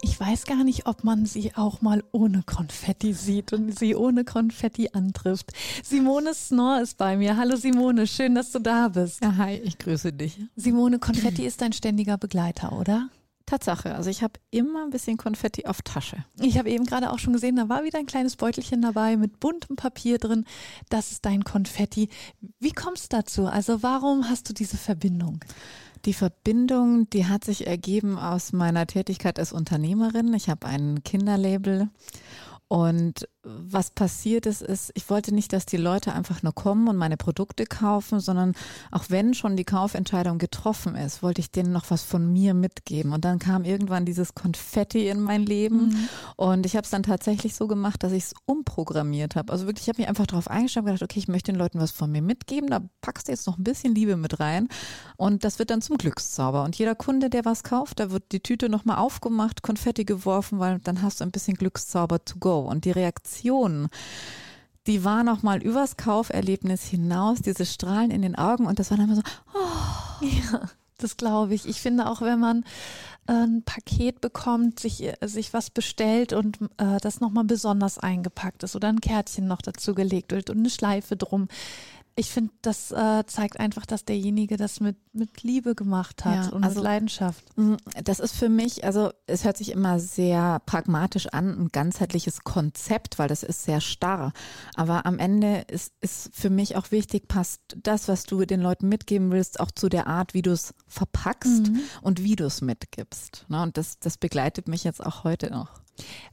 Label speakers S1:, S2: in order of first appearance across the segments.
S1: Ich weiß gar nicht, ob man sie auch mal ohne Konfetti sieht und sie ohne Konfetti antrifft. Simone Snor ist bei mir. Hallo Simone, schön, dass du da bist.
S2: Ja, hi, ich grüße dich.
S1: Simone, Konfetti ist dein ständiger Begleiter, oder?
S2: Tatsache, also ich habe immer ein bisschen Konfetti auf Tasche.
S1: Ich habe eben gerade auch schon gesehen, da war wieder ein kleines Beutelchen dabei mit buntem Papier drin. Das ist dein Konfetti. Wie kommst du dazu? Also warum hast du diese Verbindung?
S2: Die Verbindung, die hat sich ergeben aus meiner Tätigkeit als Unternehmerin. Ich habe ein Kinderlabel und was passiert ist, ist, ich wollte nicht, dass die Leute einfach nur kommen und meine Produkte kaufen, sondern auch wenn schon die Kaufentscheidung getroffen ist, wollte ich denen noch was von mir mitgeben. Und dann kam irgendwann dieses Konfetti in mein Leben mhm. und ich habe es dann tatsächlich so gemacht, dass ich es umprogrammiert habe. Also wirklich, ich habe mich einfach darauf eingestellt und gedacht, okay, ich möchte den Leuten was von mir mitgeben, da packst du jetzt noch ein bisschen Liebe mit rein und das wird dann zum Glückszauber. Und jeder Kunde, der was kauft, da wird die Tüte nochmal aufgemacht, Konfetti geworfen, weil dann hast du ein bisschen Glückszauber to go. Und die Reaktion, die war noch mal übers Kauferlebnis hinaus, diese Strahlen in den Augen und das war dann immer so, oh.
S1: Ja, das glaube ich. Ich finde auch, wenn man äh, ein Paket bekommt, sich, äh, sich was bestellt und äh, das nochmal besonders eingepackt ist oder ein Kärtchen noch dazu gelegt wird und eine Schleife drum, ich finde, das äh, zeigt einfach, dass derjenige das mit, mit Liebe gemacht hat ja, und also, mit Leidenschaft.
S2: Das ist für mich, also es hört sich immer sehr pragmatisch an, ein ganzheitliches Konzept, weil das ist sehr starr. Aber am Ende ist, ist für mich auch wichtig, passt das, was du den Leuten mitgeben willst, auch zu der Art, wie du es verpackst mhm. und wie du es mitgibst. Ne? Und das, das begleitet mich jetzt auch heute noch.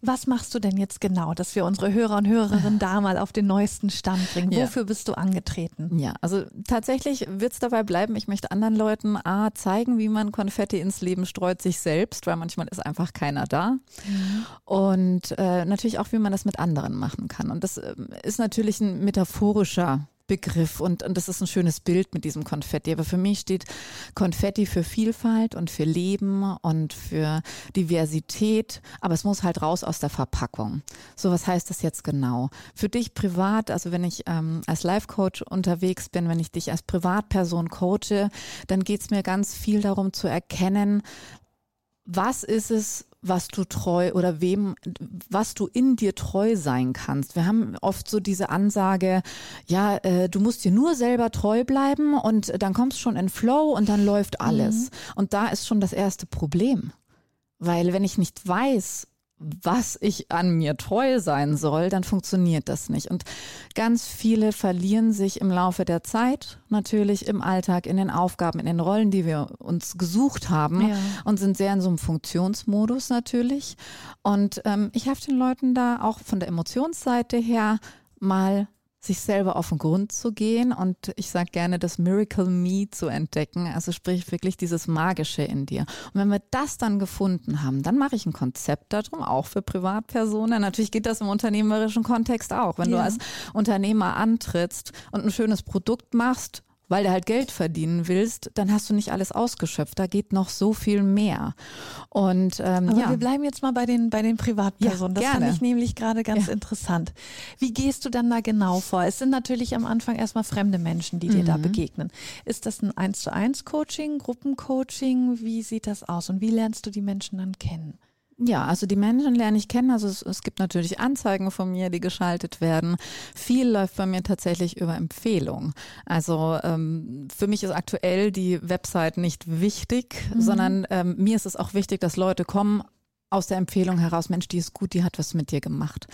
S1: Was machst du denn jetzt genau, dass wir unsere Hörer und Hörerinnen da mal auf den neuesten Stand bringen? Ja. Wofür bist du angetreten?
S2: Ja, also tatsächlich wird es dabei bleiben, ich möchte anderen Leuten A, zeigen, wie man Konfetti ins Leben streut, sich selbst, weil manchmal ist einfach keiner da. Mhm. Und äh, natürlich auch, wie man das mit anderen machen kann. Und das äh, ist natürlich ein metaphorischer Begriff und, und das ist ein schönes Bild mit diesem Konfetti. Aber für mich steht Konfetti für Vielfalt und für Leben und für Diversität. Aber es muss halt raus aus der Verpackung. So, was heißt das jetzt genau? Für dich privat, also wenn ich ähm, als Life-Coach unterwegs bin, wenn ich dich als Privatperson coache, dann geht es mir ganz viel darum zu erkennen, was ist es, was du treu oder wem, was du in dir treu sein kannst. Wir haben oft so diese Ansage, ja, äh, du musst dir nur selber treu bleiben und dann kommst du schon in Flow und dann läuft alles. Mhm. Und da ist schon das erste Problem. Weil wenn ich nicht weiß, was ich an mir treu sein soll, dann funktioniert das nicht. Und ganz viele verlieren sich im Laufe der Zeit, natürlich im Alltag, in den Aufgaben, in den Rollen, die wir uns gesucht haben ja. und sind sehr in so einem Funktionsmodus natürlich. Und ähm, ich helfe den Leuten da auch von der Emotionsseite her mal sich selber auf den Grund zu gehen und ich sage gerne das Miracle Me zu entdecken, also sprich wirklich dieses Magische in dir. Und wenn wir das dann gefunden haben, dann mache ich ein Konzept darum, auch für Privatpersonen. Natürlich geht das im unternehmerischen Kontext auch. Wenn ja. du als Unternehmer antrittst und ein schönes Produkt machst, weil du halt Geld verdienen willst, dann hast du nicht alles ausgeschöpft. Da geht noch so viel mehr. Und ähm,
S1: Aber
S2: ja.
S1: wir bleiben jetzt mal bei den bei den Privatpersonen. Ja, das finde ich nämlich gerade ganz ja. interessant. Wie gehst du dann da genau vor? Es sind natürlich am Anfang erstmal fremde Menschen, die dir mhm. da begegnen. Ist das ein eins zu eins Coaching, Gruppencoaching? Wie sieht das aus und wie lernst du die Menschen dann kennen?
S2: Ja, also die Menschen lerne ich kennen. Also es, es, gibt natürlich Anzeigen von mir, die geschaltet werden. Viel läuft bei mir tatsächlich über Empfehlung. Also ähm, für mich ist aktuell die Website nicht wichtig, mhm. sondern ähm, mir ist es auch wichtig, dass Leute kommen aus der Empfehlung heraus, Mensch, die ist gut, die hat was mit dir gemacht.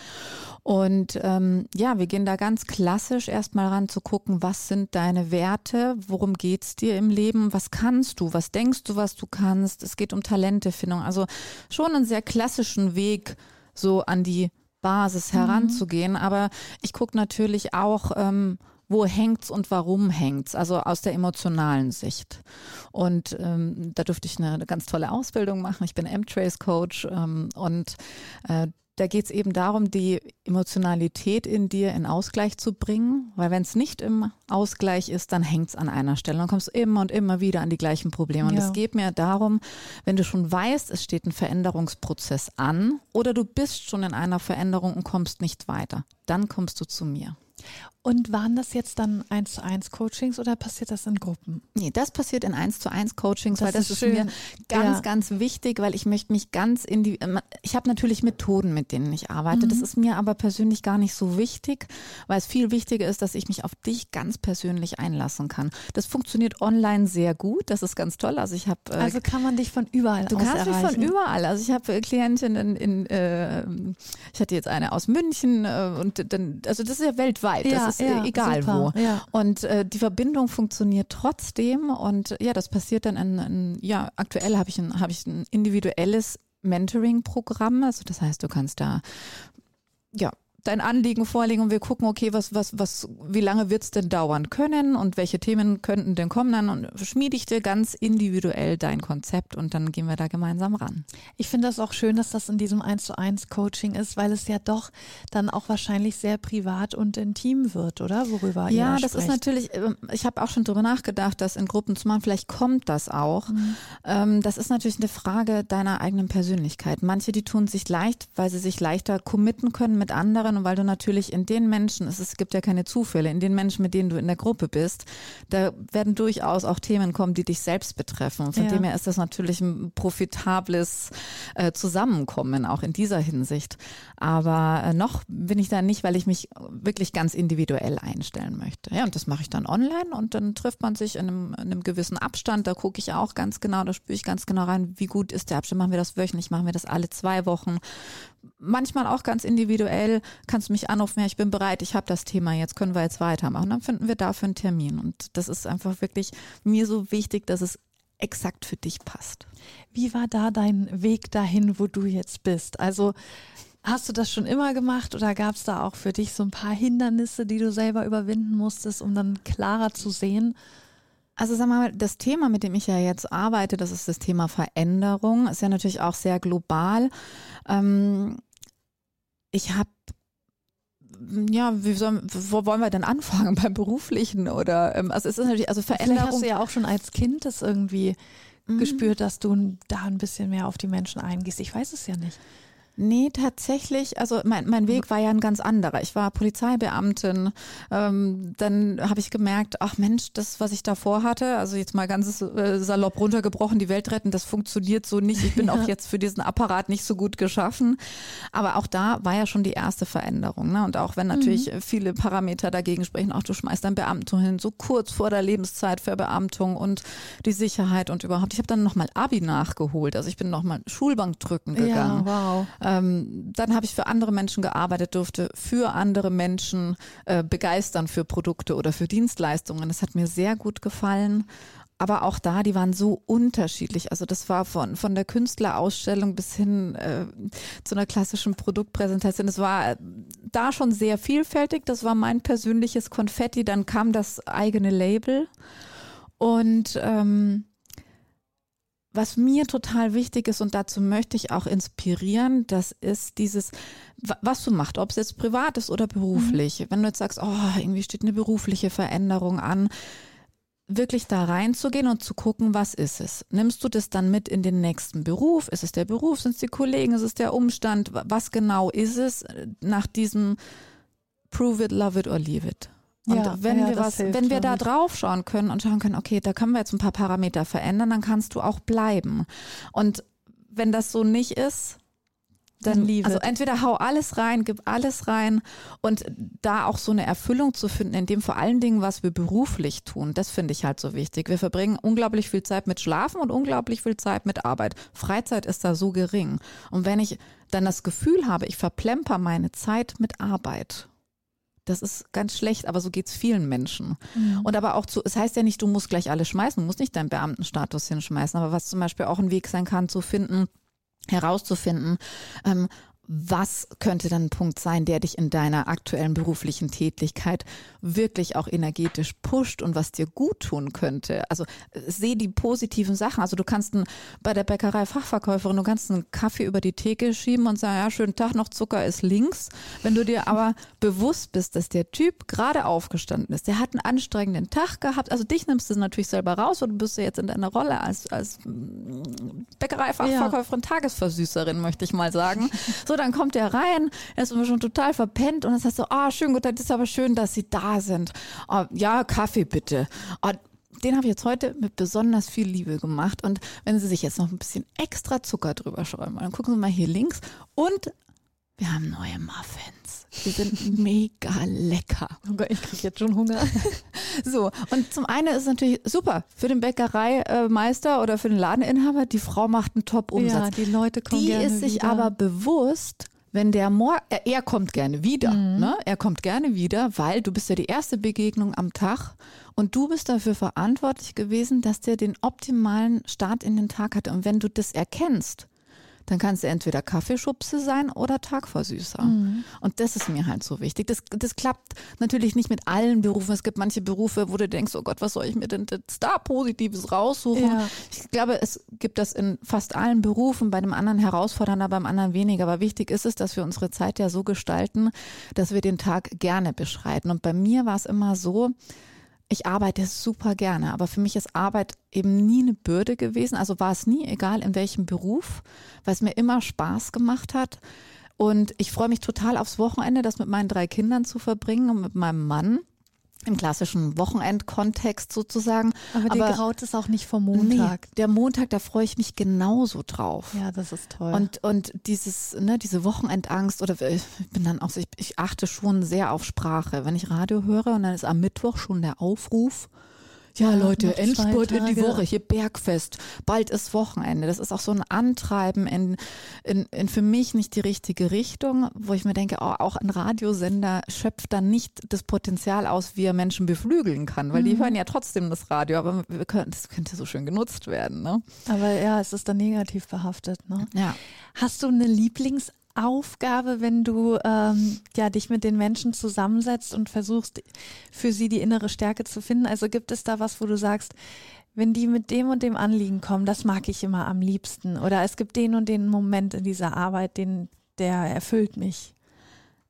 S2: Und ähm, ja, wir gehen da ganz klassisch erstmal ran zu gucken, was sind deine Werte, worum geht's dir im Leben, was kannst du, was denkst du, was du kannst. Es geht um Talentefindung. Also schon einen sehr klassischen Weg so an die Basis mhm. heranzugehen. Mhm. Aber ich gucke natürlich auch, ähm, wo hängt's und warum hängt's, also aus der emotionalen Sicht. Und ähm, da durfte ich eine, eine ganz tolle Ausbildung machen. Ich bin M-Trace Coach ähm, und äh, da geht es eben darum, die Emotionalität in dir in Ausgleich zu bringen, weil wenn es nicht im Ausgleich ist, dann hängt es an einer Stelle. Dann kommst du immer und immer wieder an die gleichen Probleme. Und es ja. geht mir darum, wenn du schon weißt, es steht ein Veränderungsprozess an oder du bist schon in einer Veränderung und kommst nicht weiter, dann kommst du zu mir.
S1: Und waren das jetzt dann eins zu eins Coachings oder passiert das in Gruppen?
S2: Nee, das passiert in eins zu eins Coachings, das weil das ist, ist mir ganz, ja. ganz wichtig, weil ich möchte mich ganz in die, ich habe natürlich Methoden, mit denen ich arbeite. Mhm. Das ist mir aber persönlich gar nicht so wichtig, weil es viel wichtiger ist, dass ich mich auf dich ganz persönlich einlassen kann. Das funktioniert online sehr gut. Das ist ganz toll. Also ich habe.
S1: Äh, also kann man dich von überall
S2: du kannst
S1: erreichen.
S2: mich von überall. Also ich habe äh, Klientinnen in, in äh, ich hatte jetzt eine aus München äh, und dann, also das ist ja weltweit. Ja. Ist ja, egal super, wo. Ja. Und äh, die Verbindung funktioniert trotzdem und ja, das passiert dann in, in ja, aktuell habe ich ein, habe ich ein individuelles Mentoring-Programm. Also das heißt, du kannst da ja dein Anliegen vorlegen und wir gucken, okay, was, was, was, wie lange wird es denn dauern können und welche Themen könnten denn kommen dann und schmiede ich dir ganz individuell dein Konzept und dann gehen wir da gemeinsam ran.
S1: Ich finde das auch schön, dass das in diesem 1 zu 1 Coaching ist, weil es ja doch dann auch wahrscheinlich sehr privat und intim wird, oder? Worüber
S2: Ja,
S1: ihr
S2: das
S1: sprecht.
S2: ist natürlich, ähm, ich habe auch schon darüber nachgedacht, das in Gruppen zu machen, vielleicht kommt das auch. Mhm. Ähm, das ist natürlich eine Frage deiner eigenen Persönlichkeit. Manche, die tun sich leicht, weil sie sich leichter committen können mit anderen anderen und weil du natürlich in den Menschen, es, gibt ja keine Zufälle, in den Menschen, mit denen du in der Gruppe bist, da werden durchaus auch Themen kommen, die dich selbst betreffen. Und von ja. dem her ist das natürlich ein profitables äh, Zusammenkommen, auch in dieser Hinsicht. Aber äh, noch bin ich da nicht, weil ich mich wirklich ganz individuell einstellen möchte. Ja, und das mache ich dann online und dann trifft man sich in einem, in einem gewissen Abstand. Da gucke ich auch ganz genau, da spüre ich ganz genau rein, wie gut ist der Abstand. Machen wir das wöchentlich, machen wir das alle zwei Wochen manchmal auch ganz individuell, kannst du mich anrufen, ja, ich bin bereit, ich habe das Thema, jetzt können wir jetzt weitermachen. Dann finden wir dafür einen Termin. Und das ist einfach wirklich mir so wichtig, dass es exakt für dich passt.
S1: Wie war da dein Weg dahin, wo du jetzt bist? Also hast du das schon immer gemacht oder gab es da auch für dich so ein paar Hindernisse, die du selber überwinden musstest, um dann klarer zu sehen?
S2: Also sag mal, das Thema, mit dem ich ja jetzt arbeite, das ist das Thema Veränderung, ist ja natürlich auch sehr global. Ähm, ich habe ja, wie soll, wo wollen wir denn anfangen? Beim beruflichen oder ähm, also es ist natürlich also Veränderung.
S1: Vielleicht hast du ja auch schon als Kind das irgendwie mhm. gespürt, dass du da ein bisschen mehr auf die Menschen eingehst. Ich weiß es ja nicht.
S2: Nee, tatsächlich, also mein, mein Weg war ja ein ganz anderer. Ich war Polizeibeamtin. Ähm, dann habe ich gemerkt, ach Mensch, das, was ich davor hatte, also jetzt mal ganz äh, salopp runtergebrochen, die Welt retten, das funktioniert so nicht. Ich bin ja. auch jetzt für diesen Apparat nicht so gut geschaffen. Aber auch da war ja schon die erste Veränderung. Ne? Und auch wenn natürlich mhm. viele Parameter dagegen sprechen, auch du schmeißt dein Beamtum hin, so kurz vor der Lebenszeit für Beamtung und die Sicherheit und überhaupt. Ich habe dann nochmal Abi nachgeholt. Also ich bin nochmal Schulbank drücken gegangen.
S1: Ja, wow.
S2: Ähm, dann habe ich für andere Menschen gearbeitet, durfte für andere Menschen äh, begeistern für Produkte oder für Dienstleistungen. Das hat mir sehr gut gefallen. Aber auch da, die waren so unterschiedlich. Also das war von, von der Künstlerausstellung bis hin äh, zu einer klassischen Produktpräsentation. Es war da schon sehr vielfältig. Das war mein persönliches Konfetti. Dann kam das eigene Label. Und ähm, was mir total wichtig ist und dazu möchte ich auch inspirieren, das ist dieses, was du machst, ob es jetzt privat ist oder beruflich. Mhm. Wenn du jetzt sagst, oh, irgendwie steht eine berufliche Veränderung an, wirklich da reinzugehen und zu gucken, was ist es? Nimmst du das dann mit in den nächsten Beruf? Ist es der Beruf? Sind es die Kollegen? Ist es der Umstand? Was genau ist es nach diesem Prove it, love it or leave it? Und ja, wenn ja, wir was, wenn wir da drauf schauen können und schauen können, okay, da können wir jetzt ein paar Parameter verändern, dann kannst du auch bleiben. Und wenn das so nicht ist, dann, also entweder hau alles rein, gib alles rein und da auch so eine Erfüllung zu finden, in dem vor allen Dingen, was wir beruflich tun, das finde ich halt so wichtig. Wir verbringen unglaublich viel Zeit mit Schlafen und unglaublich viel Zeit mit Arbeit. Freizeit ist da so gering. Und wenn ich dann das Gefühl habe, ich verplemper meine Zeit mit Arbeit das ist ganz schlecht, aber so geht es vielen Menschen. Mhm. Und aber auch zu, es heißt ja nicht, du musst gleich alles schmeißen, du musst nicht deinen Beamtenstatus hinschmeißen, aber was zum Beispiel auch ein Weg sein kann, zu finden, herauszufinden, ähm, was könnte dann ein Punkt sein, der dich in deiner aktuellen beruflichen Tätigkeit wirklich auch energetisch pusht und was dir gut tun könnte. Also sehe die positiven Sachen. Also du kannst ein, bei der Bäckerei Fachverkäuferin, du kannst einen Kaffee über die Theke schieben und sagen, ja, schönen Tag noch, Zucker ist links. Wenn du dir aber bewusst bist, dass der Typ gerade aufgestanden ist, der hat einen anstrengenden Tag gehabt, also dich nimmst du natürlich selber raus und du bist ja jetzt in deiner Rolle als, als Bäckerei-Fachverkäuferin, ja. Tagesversüßerin, möchte ich mal sagen. So, dann kommt er rein, er ist schon total verpennt und dann sagst du, ah, schön, gut, das ist aber schön, dass Sie da sind. Oh, ja, Kaffee bitte. Oh, den habe ich jetzt heute mit besonders viel Liebe gemacht. Und wenn Sie sich jetzt noch ein bisschen extra Zucker drüber schreiben, dann gucken Sie mal hier links. Und wir haben neue Muffins. Die sind mega lecker.
S1: Oh Gott, ich kriege jetzt schon Hunger.
S2: so, und zum einen ist es natürlich super für den Bäckereimeister oder für den Ladeninhaber, die Frau macht einen Top-Umsatz. Ja,
S1: die Leute kommen
S2: Die
S1: gerne
S2: ist sich
S1: wieder.
S2: aber bewusst, wenn der Mor er, er kommt gerne wieder,
S1: Mhm.
S2: ne? Er kommt gerne wieder, weil du bist ja die erste Begegnung am Tag und du bist dafür verantwortlich gewesen, dass der den optimalen Start in den Tag hatte. Und wenn du das erkennst, dann kannst du entweder Kaffeeschubse sein oder Tagversüßer.
S1: Mhm.
S2: Und das ist mir halt so wichtig. Das, das klappt natürlich nicht mit allen Berufen. Es gibt manche Berufe, wo du denkst, oh Gott, was soll ich mir denn jetzt da Positives raussuchen?
S1: Ja.
S2: Ich glaube, es gibt das in fast allen Berufen, bei dem anderen herausfordernder, beim anderen weniger. Aber wichtig ist es, dass wir unsere Zeit ja so gestalten, dass wir den Tag gerne beschreiten. Und bei mir war es immer so, ich arbeite super gerne, aber für mich ist Arbeit eben nie eine Bürde gewesen. Also war es nie, egal in welchem Beruf, weil es mir immer Spaß gemacht hat. Und ich freue mich total aufs Wochenende, das mit meinen drei Kindern zu verbringen und mit meinem Mann im klassischen Wochenendkontext sozusagen.
S1: Aber dir graut es auch nicht vom Montag.
S2: Nee, der Montag, da freue ich mich genauso drauf.
S1: Ja, das ist toll.
S2: Und, und dieses, ne, diese Wochenendangst oder ich bin dann auch, so, ich, ich achte schon sehr auf Sprache. Wenn ich Radio höre und dann ist am Mittwoch schon der Aufruf, ja, Leute, Endspurt in die. Woche, hier Bergfest, bald ist Wochenende. Das ist auch so ein Antreiben in, in, in für mich nicht die richtige Richtung, wo ich mir denke, oh, auch ein Radiosender schöpft dann nicht das Potenzial aus, wie er Menschen beflügeln kann, weil die hören ja trotzdem das Radio, aber können, das könnte so schön genutzt werden. Ne?
S1: Aber ja, es ist dann negativ behaftet. Ne?
S2: Ja.
S1: Hast du eine Lieblingsaufgabe, wenn du ähm, ja, dich mit den Menschen zusammensetzt und versuchst, für sie die innere Stärke zu finden? Also gibt es da was, wo du sagst, wenn die mit dem und dem Anliegen kommen, das mag ich immer am liebsten. Oder es gibt den und den Moment in dieser Arbeit, den, der erfüllt mich.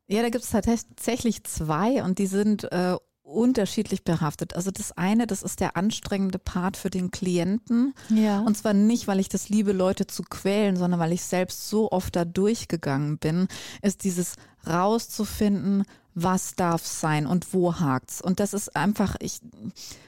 S2: Ja, da gibt es tatsächlich zwei und die sind äh, unterschiedlich behaftet. Also das eine, das ist der anstrengende Part für den Klienten.
S1: Ja.
S2: Und zwar nicht, weil ich das liebe, Leute zu quälen, sondern weil ich selbst so oft da durchgegangen bin, ist dieses rauszufinden, was darf sein und wo hakt's. Und das ist einfach, ich,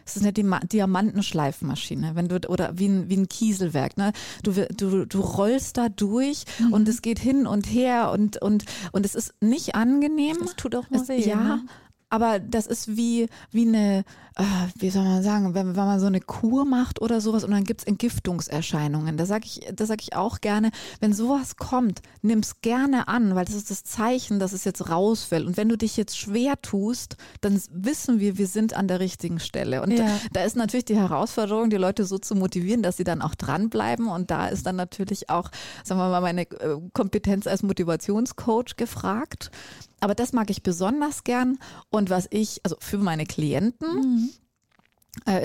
S2: es ist eine Diamantenschleifmaschine, wenn du, oder wie ein, wie ein Kieselwerk, ne? Du, du, du rollst da durch und es geht hin und her und, und, und es ist nicht angenehm.
S1: Das tut auch mal
S2: Es,
S1: weh.
S2: ja,
S1: ne?
S2: Aber das ist wie, wie eine, äh, wie soll man sagen, wenn, wenn man so eine Kur macht oder sowas und dann gibt's Entgiftungserscheinungen. Da sage ich, da sag ich auch gerne, wenn sowas kommt, nimm's gerne an, weil das ist das Zeichen, dass es jetzt rausfällt. Und wenn du dich jetzt schwer tust, dann wissen wir, wir sind an der richtigen Stelle. Und
S1: Ja.
S2: da, ist natürlich die Herausforderung, die Leute so zu motivieren, dass sie dann auch dranbleiben. Und da ist dann natürlich auch, sagen wir mal, meine äh, Kompetenz als Motivationscoach gefragt. Aber das mag ich besonders gern. Und was ich, also für meine Klienten, äh,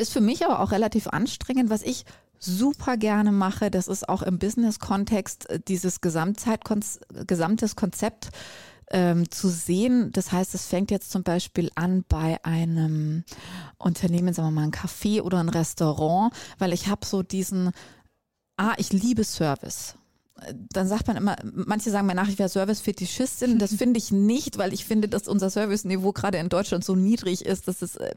S2: ist für mich aber auch relativ anstrengend, was ich super gerne mache, das ist auch im Business-Kontext äh, dieses Gesamtzeitkonz gesamtes Konzept ähm, zu sehen. Das heißt, es fängt jetzt zum Beispiel an bei einem Unternehmen, sagen wir mal ein Café oder ein Restaurant, weil ich habe so diesen, ah, ich liebe Service dann sagt man immer, manche sagen mir nach, ich wäre Service-Fetischistin. Das finde ich nicht, weil ich finde, dass unser Service-Niveau gerade in Deutschland so niedrig ist. dass es äh,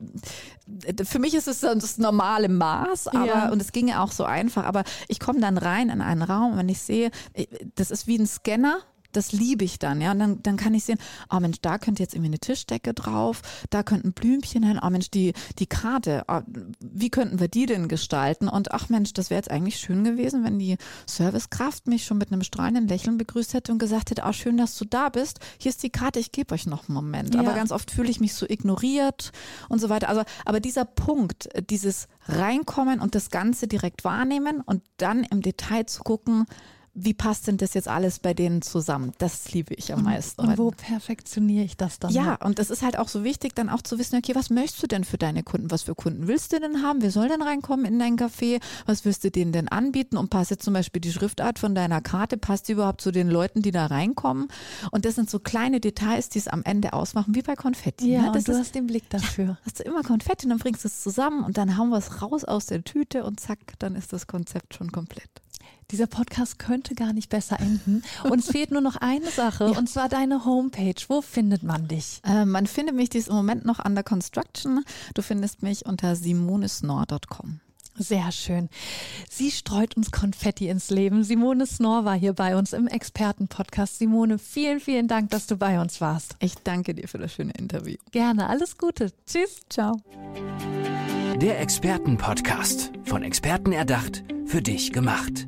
S2: für mich ist es das normale Maß, aber
S1: Ja.
S2: und es ginge auch so einfach. Aber ich komme dann rein in einen Raum, und wenn ich sehe, äh, das ist wie ein Scanner. Das liebe ich dann, ja. Und dann, dann kann ich sehen, oh Mensch, da könnte jetzt irgendwie eine Tischdecke drauf, da könnten Blümchen hin, oh Mensch, die, die Karte, oh, wie könnten wir die denn gestalten? Und ach Mensch, das wäre jetzt eigentlich schön gewesen, wenn die Servicekraft mich schon mit einem strahlenden Lächeln begrüßt hätte und gesagt hätte, oh schön, dass du da bist. Hier ist die Karte, ich gebe euch noch einen Moment.
S1: Ja.
S2: Aber ganz oft fühle ich mich so ignoriert und so weiter. Also, aber dieser Punkt, dieses Reinkommen und das Ganze direkt wahrnehmen und dann im Detail zu gucken, wie passt denn das jetzt alles bei denen zusammen? Das liebe ich am meisten.
S1: Und wo perfektioniere ich das dann?
S2: Ja, und das ist halt auch so wichtig, dann auch zu wissen, okay, was möchtest du denn für deine Kunden? Was für Kunden willst du denn haben? Wer soll denn reinkommen in dein Café? Was wirst du denen denn anbieten? Und passt jetzt zum Beispiel die Schriftart von deiner Karte, passt die überhaupt zu den Leuten, die da reinkommen? Und das sind so kleine Details, die es am Ende ausmachen, wie bei Konfetti.
S1: Ja,
S2: ne? das
S1: du
S2: ist,
S1: hast den Blick dafür.
S2: Ja, hast du immer Konfetti, dann bringst du es zusammen und dann hauen wir es raus aus der Tüte und zack, dann ist das Konzept schon komplett.
S1: Dieser Podcast könnte gar nicht besser enden. Uns fehlt nur noch eine Sache, ja. und zwar deine Homepage. Wo findet man dich?
S2: Äh, man findet mich, die ist im Moment noch under construction. Du findest mich unter simonesnor.com.
S1: Sehr schön. Sie streut uns Konfetti ins Leben. Simone Snor war hier bei uns im Expertenpodcast. Simone, vielen, vielen Dank, dass du bei uns warst.
S2: Ich danke dir für das schöne Interview.
S1: Gerne. Alles Gute. Tschüss.
S2: Ciao.
S3: Der Expertenpodcast. Von Experten erdacht, für dich gemacht.